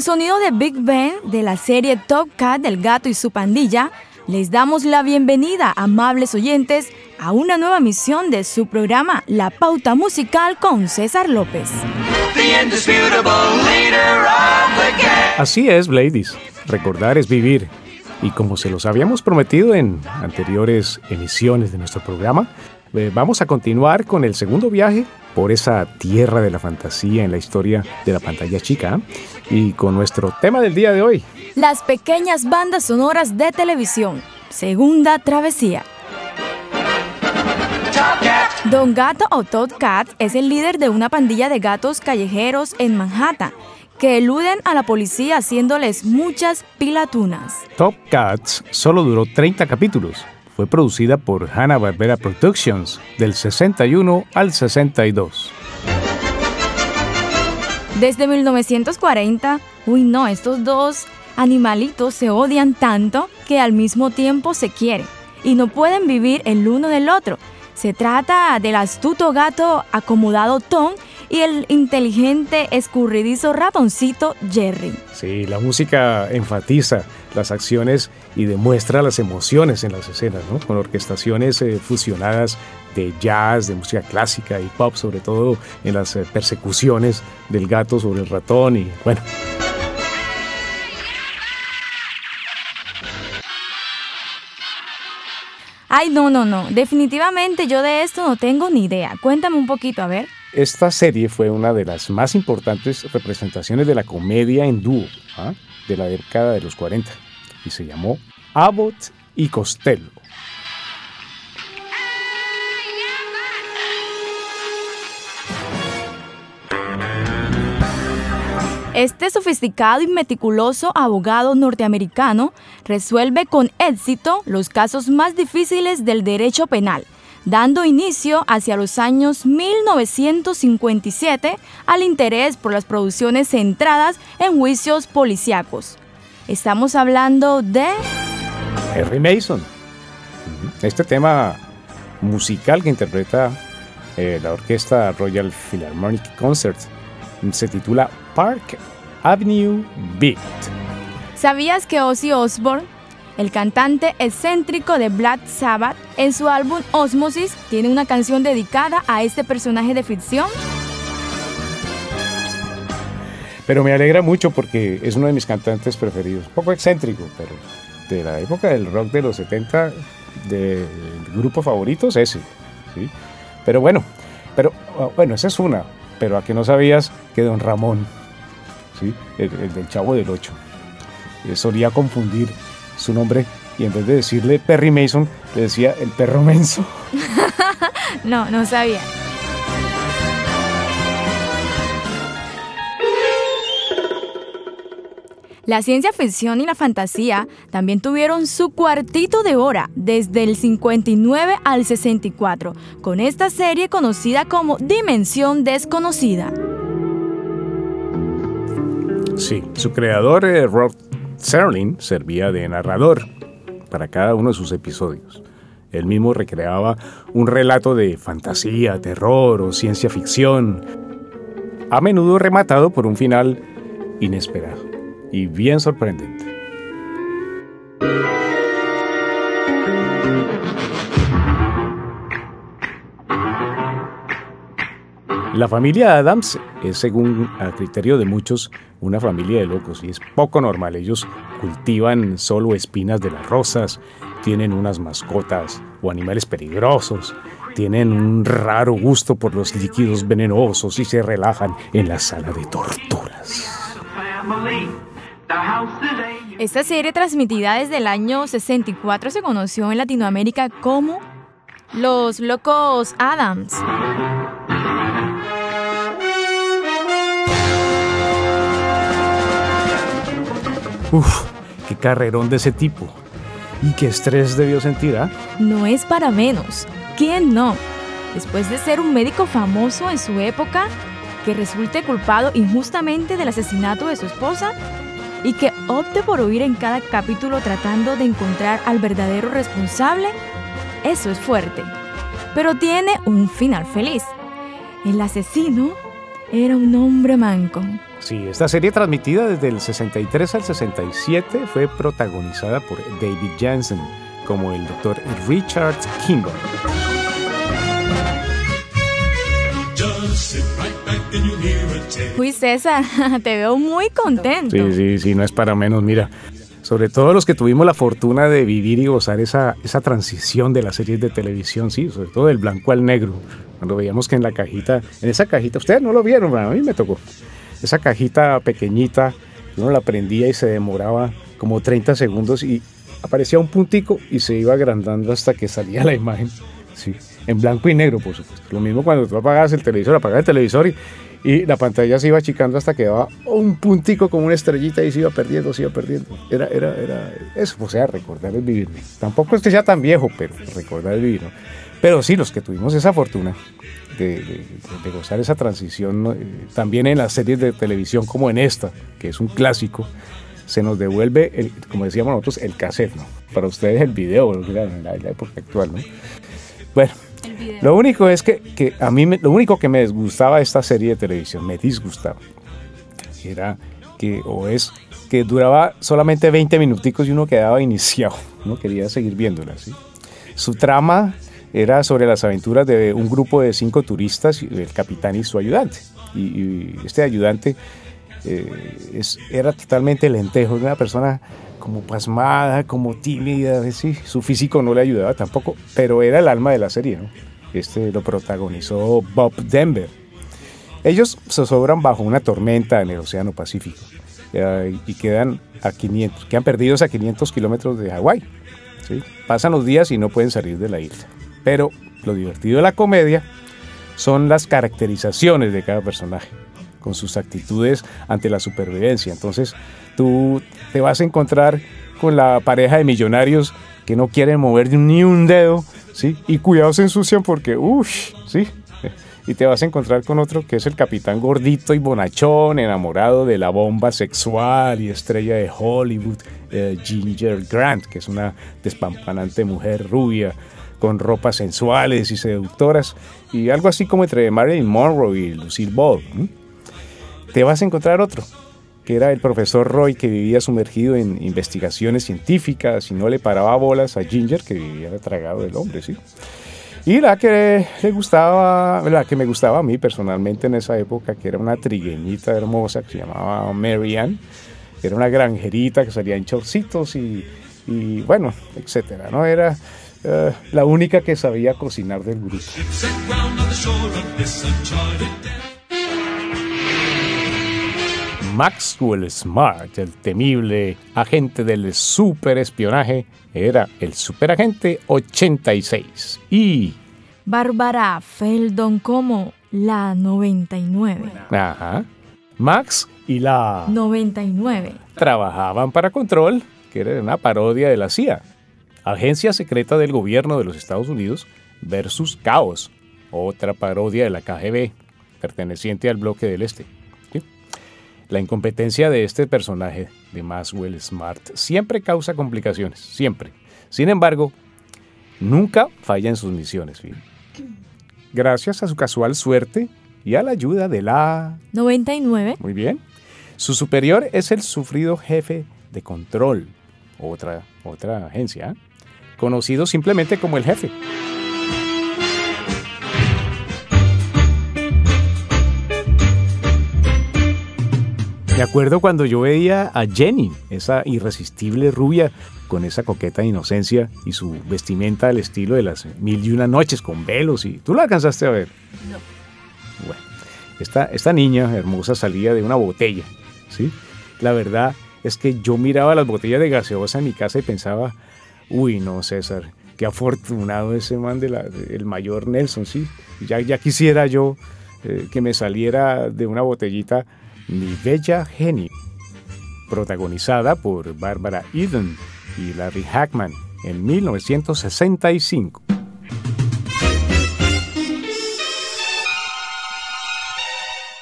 Con sonido de Big Ben de la serie Top Cat del gato y su pandilla, les damos la bienvenida, amables oyentes, a una nueva misión de su programa La Pauta Musical con César López. Así es, ladies. Recordar es vivir. Y como se los habíamos prometido en anteriores emisiones de nuestro programa, eh, vamos a continuar con el segundo viaje por esa tierra de la fantasía en la historia de la pantalla chica y con nuestro tema del día de hoy. Las pequeñas bandas sonoras de televisión. Segunda travesía. Don Gato o Todd Cat es el líder de una pandilla de gatos callejeros en Manhattan que eluden a la policía haciéndoles muchas pilatunas. Top Cats solo duró 30 capítulos. Fue producida por Hanna-Barbera Productions del 61 al 62. Desde 1940, uy no, estos dos animalitos se odian tanto que al mismo tiempo se quieren y no pueden vivir el uno del otro. Se trata del astuto gato acomodado Tom y el inteligente, escurridizo ratoncito Jerry. Sí, la música enfatiza las acciones y demuestra las emociones en las escenas, ¿no? Con orquestaciones eh, fusionadas de jazz, de música clásica y pop, sobre todo en las eh, persecuciones del gato sobre el ratón y bueno. Ay, no, no, no. Definitivamente yo de esto no tengo ni idea. Cuéntame un poquito, a ver. Esta serie fue una de las más importantes representaciones de la comedia en dúo ¿ah? de la década de los 40 y se llamó Abbott y Costello. Este sofisticado y meticuloso abogado norteamericano resuelve con éxito los casos más difíciles del derecho penal dando inicio hacia los años 1957 al interés por las producciones centradas en juicios policíacos. Estamos hablando de... Harry Mason. Este tema musical que interpreta eh, la orquesta Royal Philharmonic Concert se titula Park Avenue Beat. ¿Sabías que Ozzy Osbourne el cantante excéntrico de Black Sabbath, en su álbum Osmosis, tiene una canción dedicada a este personaje de ficción. Pero me alegra mucho porque es uno de mis cantantes preferidos. Un poco excéntrico, pero de la época del rock de los 70, del grupo favoritos, ese. ¿sí? Pero bueno, pero ah, bueno, esa es una. Pero a que no sabías que Don Ramón, ¿sí? el, del Chavo del Ocho, eh, solía confundir su nombre y en vez de decirle Perry Mason, le decía el perro menso. no, no sabía. La ciencia ficción y la fantasía también tuvieron su cuartito de hora desde el 59 al 64, con esta serie conocida como Dimensión Desconocida. Sí, su creador, eh, Rob Serling servía de narrador para cada uno de sus episodios. Él mismo recreaba un relato de fantasía, terror o ciencia ficción, a menudo rematado por un final inesperado y bien sorprendente. La familia Adams es, según a criterio de muchos, una familia de locos y es poco normal. Ellos cultivan solo espinas de las rosas, tienen unas mascotas o animales peligrosos, tienen un raro gusto por los líquidos venenosos y se relajan en la sala de torturas. Esta serie transmitida desde el año 64 se conoció en Latinoamérica como Los Locos Adams. Uf, qué carrerón de ese tipo. Y qué estrés debió sentir, ¿ah? No es para menos. ¿Quién no? Después de ser un médico famoso en su época, que resulte culpado injustamente del asesinato de su esposa y que opte por huir en cada capítulo tratando de encontrar al verdadero responsable, eso es fuerte. Pero tiene un final feliz. El asesino era un hombre manco Sí, esta serie transmitida desde el 63 al 67 fue protagonizada por David Jansen como el doctor Richard Kimball. Uy, César, te veo muy contento. Sí, sí, sí, no es para menos. Mira, sobre todo los que tuvimos la fortuna de vivir y gozar esa, esa transición de las series de televisión, sí, sobre todo del blanco al negro. Cuando veíamos que en la cajita, en esa cajita, ustedes no lo vieron, a mí me tocó. Esa cajita pequeñita, uno la prendía y se demoraba como 30 segundos y aparecía un puntico y se iba agrandando hasta que salía la imagen. Sí, en blanco y negro, por supuesto. Lo mismo cuando tú apagabas el televisor, apagabas el televisor y, y la pantalla se iba achicando hasta que daba un puntico como una estrellita y se iba perdiendo, se iba perdiendo. Era, era, era eso, o sea, recordar el vivir. Tampoco es que sea tan viejo, pero recordar el vivir. ¿no? Pero sí, los que tuvimos esa fortuna de, de, de gozar esa transición, ¿no? también en las series de televisión como en esta, que es un clásico, se nos devuelve, el, como decíamos nosotros, el cassette, ¿no? Para ustedes el video, en la, la época actual, ¿no? Bueno, lo único es que, que, a mí, me, lo único que me disgustaba de esta serie de televisión, me disgustaba, era que, o es que duraba solamente 20 minuticos y uno quedaba iniciado, uno quería seguir viéndola, ¿sí? Su trama era sobre las aventuras de un grupo de cinco turistas, el capitán y su ayudante. Y, este ayudante eh, es, era totalmente lentejo, una persona como pasmada, como tímida, sí, su físico no le ayudaba tampoco, pero era el alma de la serie. Este lo protagonizó Bob Denver. Ellos se sobran bajo una tormenta en el Océano Pacífico eh, y quedan a 500, quedan perdidos a 500 kilómetros de Hawái. Pasan los días y no pueden salir de la isla. Pero lo divertido de la comedia son las caracterizaciones de cada personaje con sus actitudes ante la supervivencia. Entonces tú te vas a encontrar con la pareja de millonarios que no quieren mover ni un dedo, ¿sí? Y cuidado se ensucian porque, uff, ¿sí? Y te vas a encontrar con otro que es el capitán gordito y bonachón, enamorado de la bomba sexual y estrella de Hollywood, eh, Ginger Grant, que es una despampanante mujer rubia con ropas sensuales y seductoras, y algo así como entre Marilyn Monroe y Lucille Ball. ¿sí? te vas a encontrar otro, que era el profesor Roy, que vivía sumergido en investigaciones científicas y no le paraba bolas a Ginger, que vivía tragado del hombre, ¿sí? Y la que le gustaba, la que me gustaba a mí personalmente en esa época, que era una trigueñita hermosa que se llamaba Mary Ann, que era una granjerita que salía en chorcitos y, y bueno, etcétera, ¿no? Era uh, la única que sabía cocinar del grupo. Maxwell Smart, el temible agente del superespionaje, era el superagente 86. Y. Bárbara Feldon como la 99. Ajá. Max y la 99 trabajaban para Control, que era una parodia de la CIA, agencia secreta del gobierno de los Estados Unidos, versus Caos, otra parodia de la KGB, perteneciente al bloque del Este. La incompetencia de este personaje de Maxwell Smart siempre causa complicaciones, siempre. Sin embargo, nunca falla en sus misiones. Gracias a su casual suerte y a la ayuda de la 99. Muy bien. Su superior es el sufrido jefe de control, otra, otra agencia, ¿eh? Conocido simplemente como el jefe. Me acuerdo cuando yo veía a Jenny, esa irresistible rubia, con esa coqueta inocencia y su vestimenta al estilo de las mil y una noches con velos. y ¿Tú la alcanzaste a ver? No. Bueno, esta, esta niña hermosa salía de una botella, ¿sí? La verdad es que yo miraba las botellas de gaseosa en mi casa y pensaba, uy, no, César, qué afortunado ese man de el mayor Nelson, ¿sí? Ya, ya quisiera yo eh, que me saliera de una botellita mi Bella Genio, protagonizada por Barbara Eden y Larry Hackman en 1965.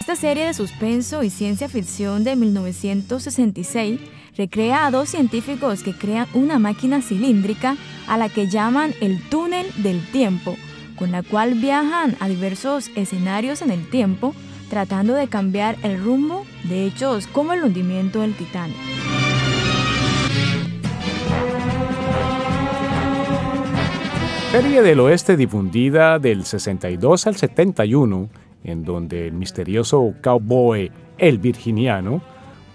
Esta serie de suspenso y ciencia ficción de 1966 recrea a dos científicos que crean una máquina cilíndrica a la que llaman el túnel del tiempo, con la cual viajan a diversos escenarios en el tiempo tratando de cambiar el rumbo de hechos como el hundimiento del Titanic. Serie del Oeste difundida del 62 al 71, en donde el misterioso cowboy El Virginiano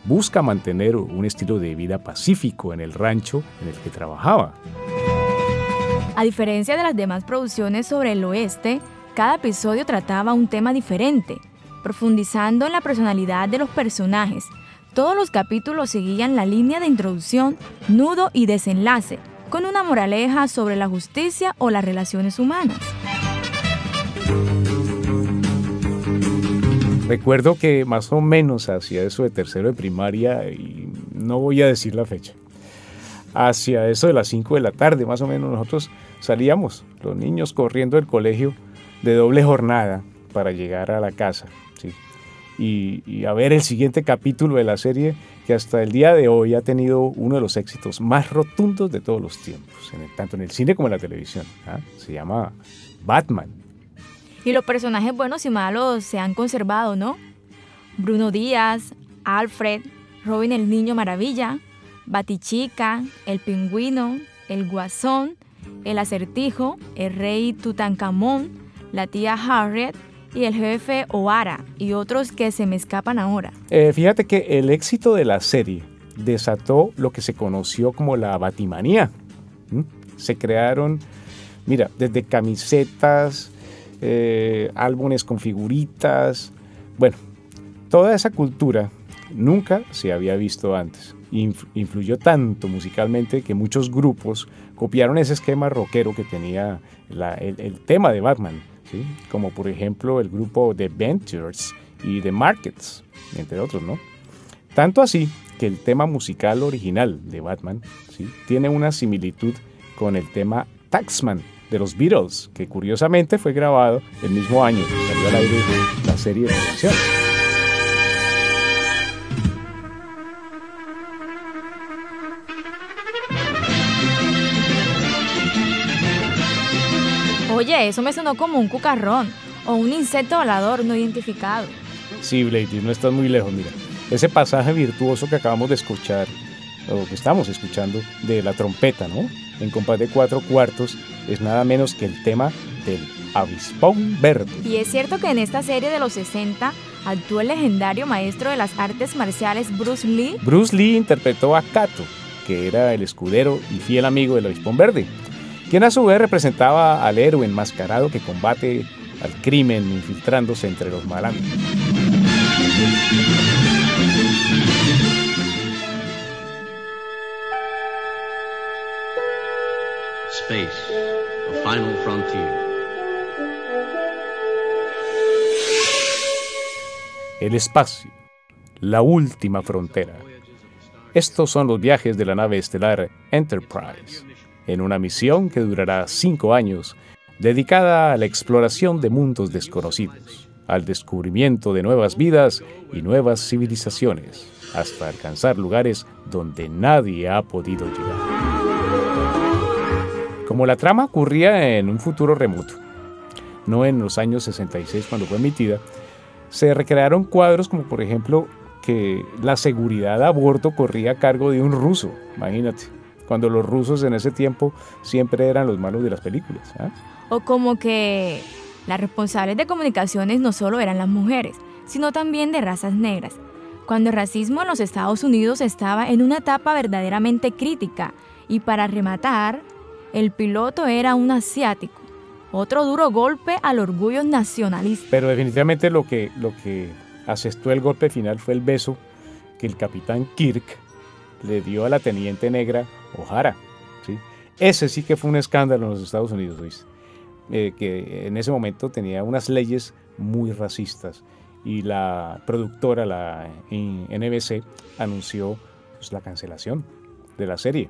busca mantener un estilo de vida pacífico en el rancho en el que trabajaba. A diferencia de las demás producciones sobre el oeste, cada episodio trataba un tema diferente, profundizando en la personalidad de los personajes. Todos los capítulos seguían la línea de introducción, nudo y desenlace, con una moraleja sobre la justicia o las relaciones humanas. Recuerdo que más o menos hacia eso de tercero de primaria, y no voy a decir la fecha, hacia eso de las 5 de la tarde más o menos nosotros salíamos, los niños corriendo del colegio de doble jornada para llegar a la casa y, a ver el siguiente capítulo de la serie que hasta el día de hoy ha tenido uno de los éxitos más rotundos de todos los tiempos, tanto en el cine como en la televisión. ¿ah? Se llama Batman. Y los personajes buenos y malos se han conservado, ¿no? Bruno Díaz, Alfred, Robin el Niño Maravilla, Batichica, el Pingüino, el Guasón, el Acertijo, el Rey Tutankamón, la tía Harriet, y el jefe Oara y otros que se me escapan ahora. Eh, fíjate que el éxito de la serie desató lo que se conoció como la batimanía. Se crearon, mira, desde camisetas, eh, álbumes con figuritas, bueno, toda esa cultura nunca se había visto antes. influyó tanto musicalmente que muchos grupos copiaron ese esquema rockero que tenía el tema de Batman como por ejemplo el grupo The Ventures y The Markets, entre otros, ¿no? Tanto así que el tema musical original de Batman tiene una similitud con el tema Taxman de los Beatles, que curiosamente fue grabado el mismo año que salió al aire la serie de televisión. Oye, eso me sonó como un cucarrón o un insecto volador no identificado. Sí, Blady, no estás muy lejos, mira. Ese pasaje virtuoso que acabamos de escuchar, o que estamos escuchando, de la trompeta, ¿no? En compás de cuatro cuartos, es nada menos que el tema del avispón verde. Y es cierto que en esta serie de los 60 actuó el legendario maestro de las artes marciales Bruce Lee. Bruce Lee interpretó a Kato, que era el escudero y fiel amigo del avispón verde quien a su vez representaba al héroe enmascarado que combate al crimen infiltrándose entre los malandros. El espacio, la última frontera. Estos son los viajes de la nave estelar Enterprise en una misión que durará cinco años, dedicada a la exploración de mundos desconocidos, al descubrimiento de nuevas vidas y nuevas civilizaciones, hasta alcanzar lugares donde nadie ha podido llegar. Como la trama ocurría en un futuro remoto, no en los años 66 cuando fue emitida, se recrearon cuadros como por ejemplo que la seguridad a bordo corría a cargo de un ruso, imagínate cuando los rusos en ese tiempo siempre eran los malos de las películas. ¿ah? O como que las responsables de comunicaciones no solo eran las mujeres, sino también de razas negras. Cuando el racismo en los Estados Unidos estaba en una etapa verdaderamente crítica y para rematar, el piloto era un asiático. Otro duro golpe al orgullo nacionalista. Pero definitivamente lo que, lo que asestó el golpe final fue el beso que el capitán Kirk le dio a la teniente negra O'Hara. ¿sí? Ese sí que fue un escándalo en los Estados Unidos, eh, que en ese momento tenía unas leyes muy racistas y la productora, la NBC, anunció pues, la cancelación de la serie.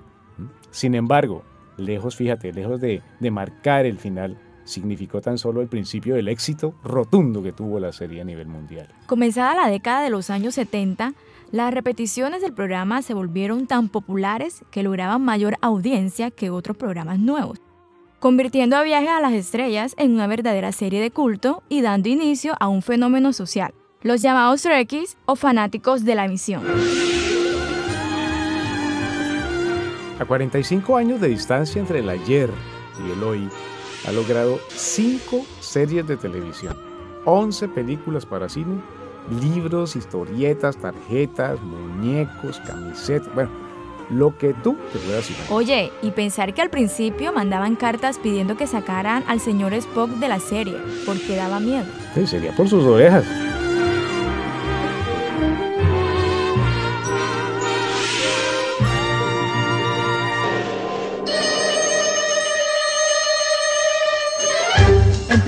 Sin embargo, lejos, fíjate, lejos de, de marcar el final, significó tan solo el principio del éxito rotundo que tuvo la serie a nivel mundial. Comenzada la década de los años 70, las repeticiones del programa se volvieron tan populares que lograban mayor audiencia que otros programas nuevos, convirtiendo a Viaje a las Estrellas en una verdadera serie de culto y dando inicio a un fenómeno social. los llamados Trekkies o fanáticos de la misión. A 45 años de distancia entre el ayer y el hoy, ha logrado 5 series de televisión, 11 películas para cine, libros, historietas, tarjetas, muñecos, camisetas, bueno, lo que tú te puedas imaginar. Oye, y pensar que al principio mandaban cartas pidiendo que sacaran al señor Spock de la serie, porque daba miedo. Sí, sería por sus orejas.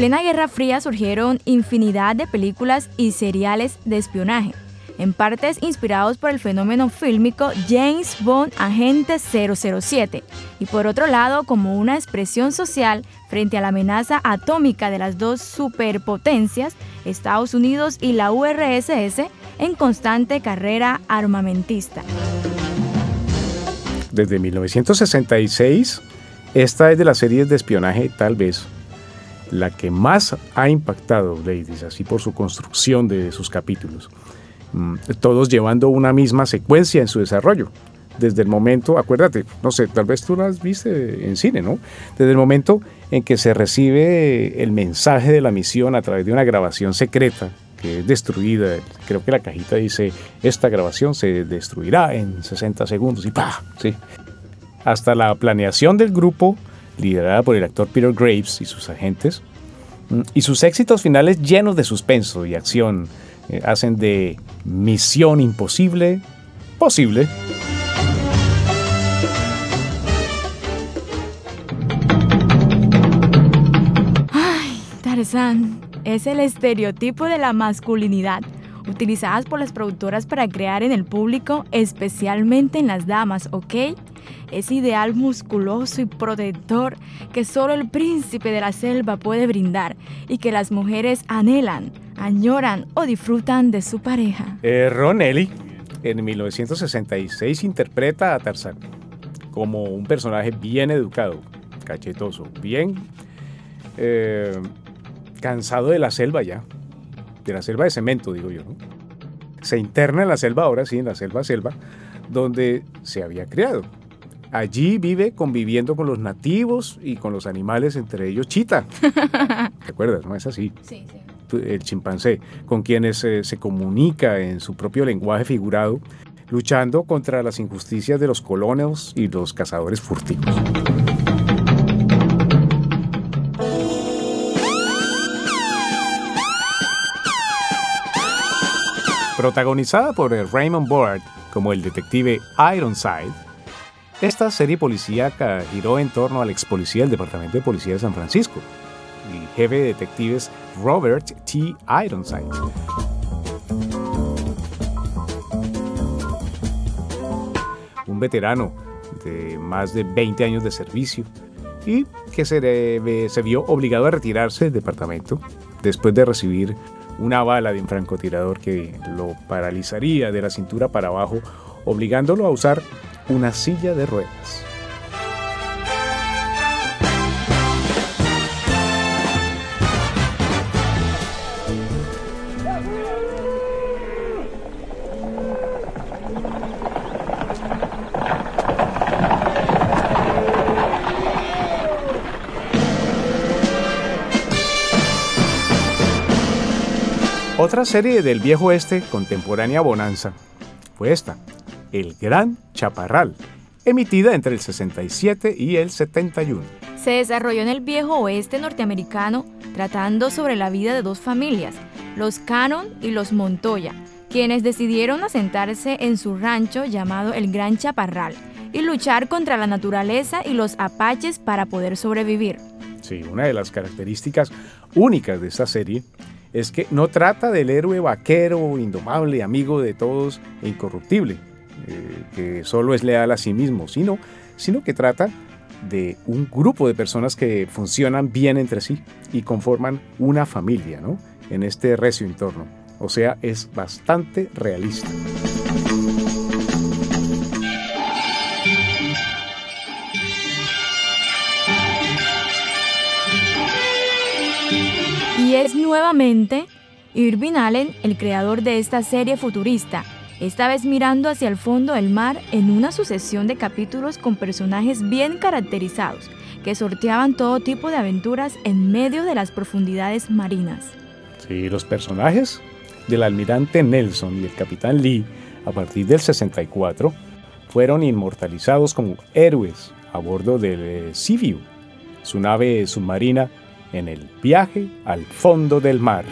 Plena Guerra Fría surgieron infinidad de películas y seriales de espionaje, en partes inspirados por el fenómeno fílmico James Bond Agente 007, y por otro lado como una expresión social frente a la amenaza atómica de las dos superpotencias, Estados Unidos y la URSS, en constante carrera armamentista. Desde 1966, esta es de las series de espionaje tal vez la que más ha impactado Ladies, así por su construcción de sus capítulos, mm, todos llevando una misma secuencia en su desarrollo. Desde el momento, acuérdate, no sé, tal vez tú las viste en cine, ¿no? Desde el momento en que se recibe el mensaje de la misión a través de una grabación secreta que es destruida, creo que la cajita dice, esta grabación se destruirá en 60 segundos y ¡pa! ¿sí? Hasta la planeación del grupo, liderada por el actor Peter Graves y sus agentes, mm, y sus éxitos finales llenos de suspenso y acción eh, hacen de Misión Imposible posible. Ay, Tarzán es el estereotipo de la masculinidad utilizadas por las productoras para crear en el público, especialmente en las damas, ¿ok? Ese ideal musculoso y protector que solo el príncipe de la selva puede brindar y que las mujeres anhelan, añoran o disfrutan de su pareja. Eh, Ron Ellie, en 1966, interpreta a Tarzán como un personaje bien educado, cachetoso, bien eh, cansado de la selva ya, de la selva de cemento, digo yo. ¿no? Se interna en la selva, ahora sí, en la selva selva, donde se había criado. Allí vive conviviendo con los nativos y con los animales, entre ellos chita. ¿Te acuerdas? ¿No es así? Sí, sí. El chimpancé, con quienes eh, se comunica en su propio lenguaje figurado, luchando contra las injusticias de los colonos y los cazadores furtivos. Protagonizada por Raymond Board como el detective Ironside, esta serie policíaca giró en torno al ex policía del Departamento de Policía de San Francisco y jefe de detectives Robert T. Ironside. Un veterano de más de 20 años de servicio y que se, se vio obligado a retirarse del departamento después de recibir una bala de un francotirador que lo paralizaría de la cintura para abajo, obligándolo a usar una silla de ruedas. Otra serie del viejo oeste contemporánea Bonanza fue esta, El Gran Chaparral, emitida entre el 67 y el 71. Se desarrolló en el viejo oeste norteamericano tratando sobre la vida de dos familias, los Cannon y los Montoya, quienes decidieron asentarse en su rancho llamado el Gran Chaparral y luchar contra la naturaleza y los apaches para poder sobrevivir. Sí, una de las características únicas de esta serie es que no trata del héroe vaquero, indomable, amigo de todos e incorruptible, que solo es leal a sí mismo, sino, sino que trata de un grupo de personas que funcionan bien entre sí y conforman una familia, ¿no? En este recio entorno. O sea, es bastante realista. Y es nuevamente Irving Allen, el creador de esta serie futurista, esta vez mirando hacia el fondo del mar en una sucesión de capítulos con personajes bien caracterizados, que sorteaban todo tipo de aventuras en medio de las profundidades marinas. Sí, los personajes del almirante Nelson y el capitán Lee, a partir del 64, fueron inmortalizados como héroes a bordo del Seaview, su nave submarina en el viaje al fondo del mar.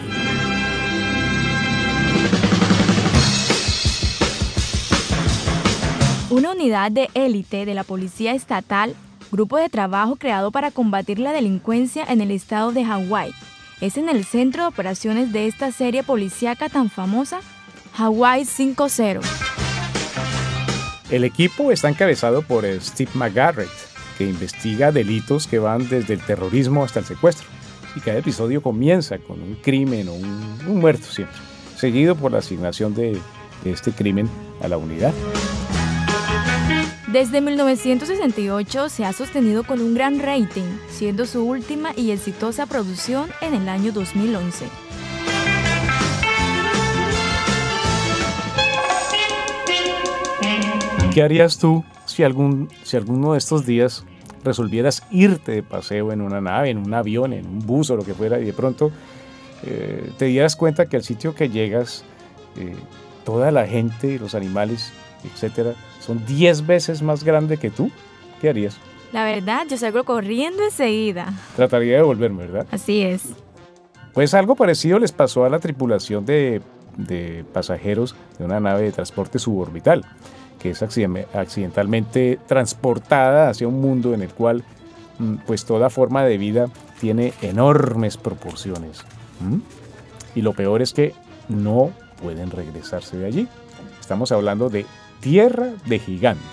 Una unidad de élite de la Policía Estatal, grupo de trabajo creado para combatir la delincuencia en el estado de Hawái, es en el centro de operaciones de esta serie policíaca tan famosa, Hawaii 5-0. El equipo está encabezado por Steve McGarrett, que investiga delitos que van desde el terrorismo hasta el secuestro. Y cada episodio comienza con un crimen o un, muerto siempre, seguido por la asignación de este crimen a la unidad. Desde 1968 se ha sostenido con un gran rating, siendo su última y exitosa producción en el año 2011. ¿Qué harías tú si, algún, si alguno de estos días resolvieras irte de paseo en una nave, en un avión, en un bus o lo que fuera, y de pronto eh, te dieras cuenta que al sitio que llegas, eh, toda la gente, los animales, etcétera, son 10 veces más grande que tú, ¿qué harías? La verdad, yo salgo corriendo enseguida. Trataría de volverme, ¿verdad? Así es. Pues algo parecido les pasó a la tripulación de, de pasajeros de una nave de transporte suborbital, que es accidentalmente transportada hacia un mundo en el cual mm, pues toda forma de vida tiene enormes proporciones. Y lo peor es que no pueden regresarse de allí. Estamos hablando de Tierra de Gigantes.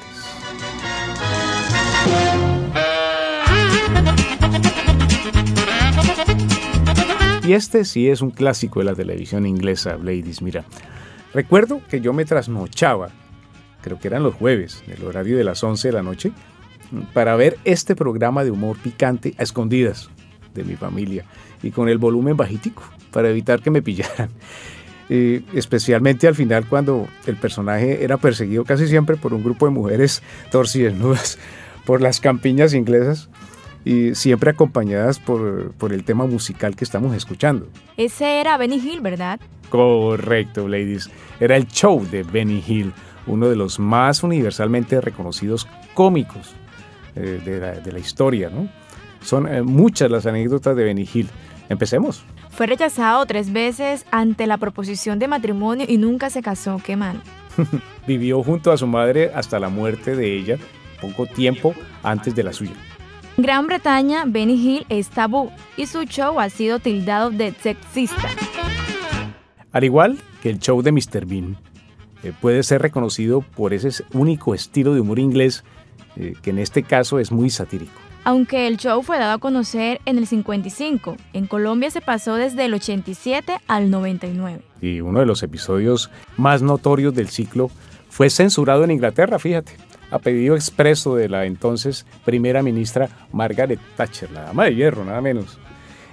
Y este sí es un clásico de la televisión inglesa, ladies. Mira, recuerdo que yo me trasnochaba, creo que eran los jueves, en el horario de las 11 de la noche, para ver este programa de humor picante a escondidas de mi familia y con el volumen bajitico para evitar que me pillaran especialmente al final cuando el personaje era perseguido casi siempre por un grupo de mujeres torcidesnudas por las campiñas inglesas y siempre acompañadas por, por, el tema musical que estamos escuchando. Ese era Benny Hill, ¿verdad? Correcto, ladies. Era el show de Benny Hill, uno de los más universalmente reconocidos cómicos eh, de, la, de, la, historia, ¿no? Son eh, muchas las anécdotas de Benny Hill. Empecemos. Fue rechazado tres veces ante la proposición de matrimonio y nunca se casó. Qué mal. Vivió junto a su madre hasta la muerte de ella, poco tiempo antes de la suya. En Gran Bretaña, Benny Hill es tabú y su show ha sido tildado de sexista. Al igual que el show de Mr. Bean, eh, puede ser reconocido por ese único estilo de humor inglés eh, que en este caso es muy satírico aunque el show fue dado a conocer en el 55. En Colombia se pasó desde el 87 al 99. Y uno de los episodios más notorios del ciclo fue censurado en Inglaterra, fíjate, a pedido expreso de la entonces primera ministra Margaret Thatcher, la dama de hierro, nada menos,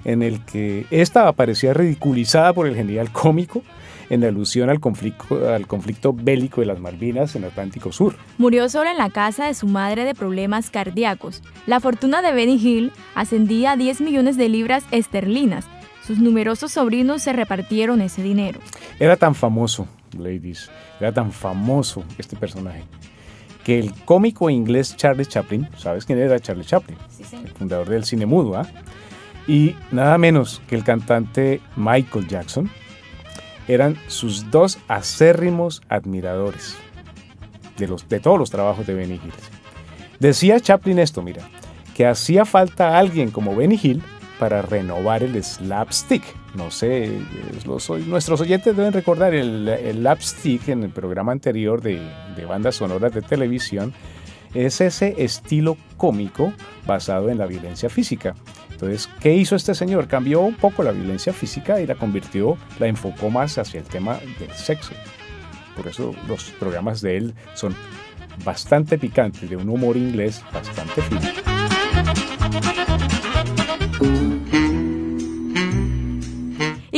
en el que esta aparecía ridiculizada por el genial cómico en alusión al conflicto, al conflicto bélico de las Malvinas en Atlántico Sur. Murió sola en la casa de su madre de problemas cardíacos. La fortuna de Benny Hill ascendía a 10 millones de libras esterlinas. Sus numerosos sobrinos se repartieron ese dinero. Era tan famoso, ladies, era tan famoso este personaje, que el cómico inglés Charles Chaplin, ¿sabes quién era Charles Chaplin? Sí, sí. El fundador del cine mudo, ¿ah? Y nada menos que el cantante Michael Jackson, eran sus dos acérrimos admiradores de, los, de todos los trabajos de Benny Hill. Decía Chaplin esto, mira, que hacía falta alguien como Benny Hill para renovar el slapstick. No sé, los, nuestros oyentes deben recordar el, el slapstick en el programa anterior de, de bandas sonoras de televisión. Es ese estilo cómico basado en la violencia física. Entonces, ¿qué hizo este señor? Cambió un poco la violencia física y la convirtió, la enfocó más hacia el tema del sexo. Por eso los programas de él son bastante picantes, de un humor inglés bastante fino.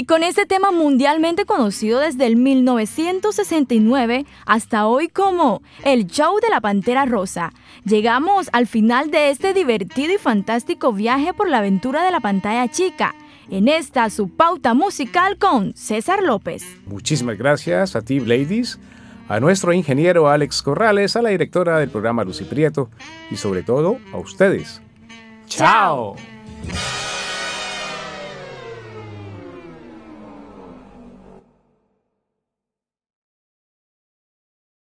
Con este tema mundialmente conocido desde el 1969 hasta hoy como el show de la Pantera Rosa, llegamos al final de este divertido y fantástico viaje por la aventura de la pantalla chica. En esta su pauta musical con César López. Muchísimas gracias a ti, ladies, a nuestro ingeniero Alex Corrales, a la directora del programa Lucy Prieto y sobre todo a ustedes. ¡Chao! Chao.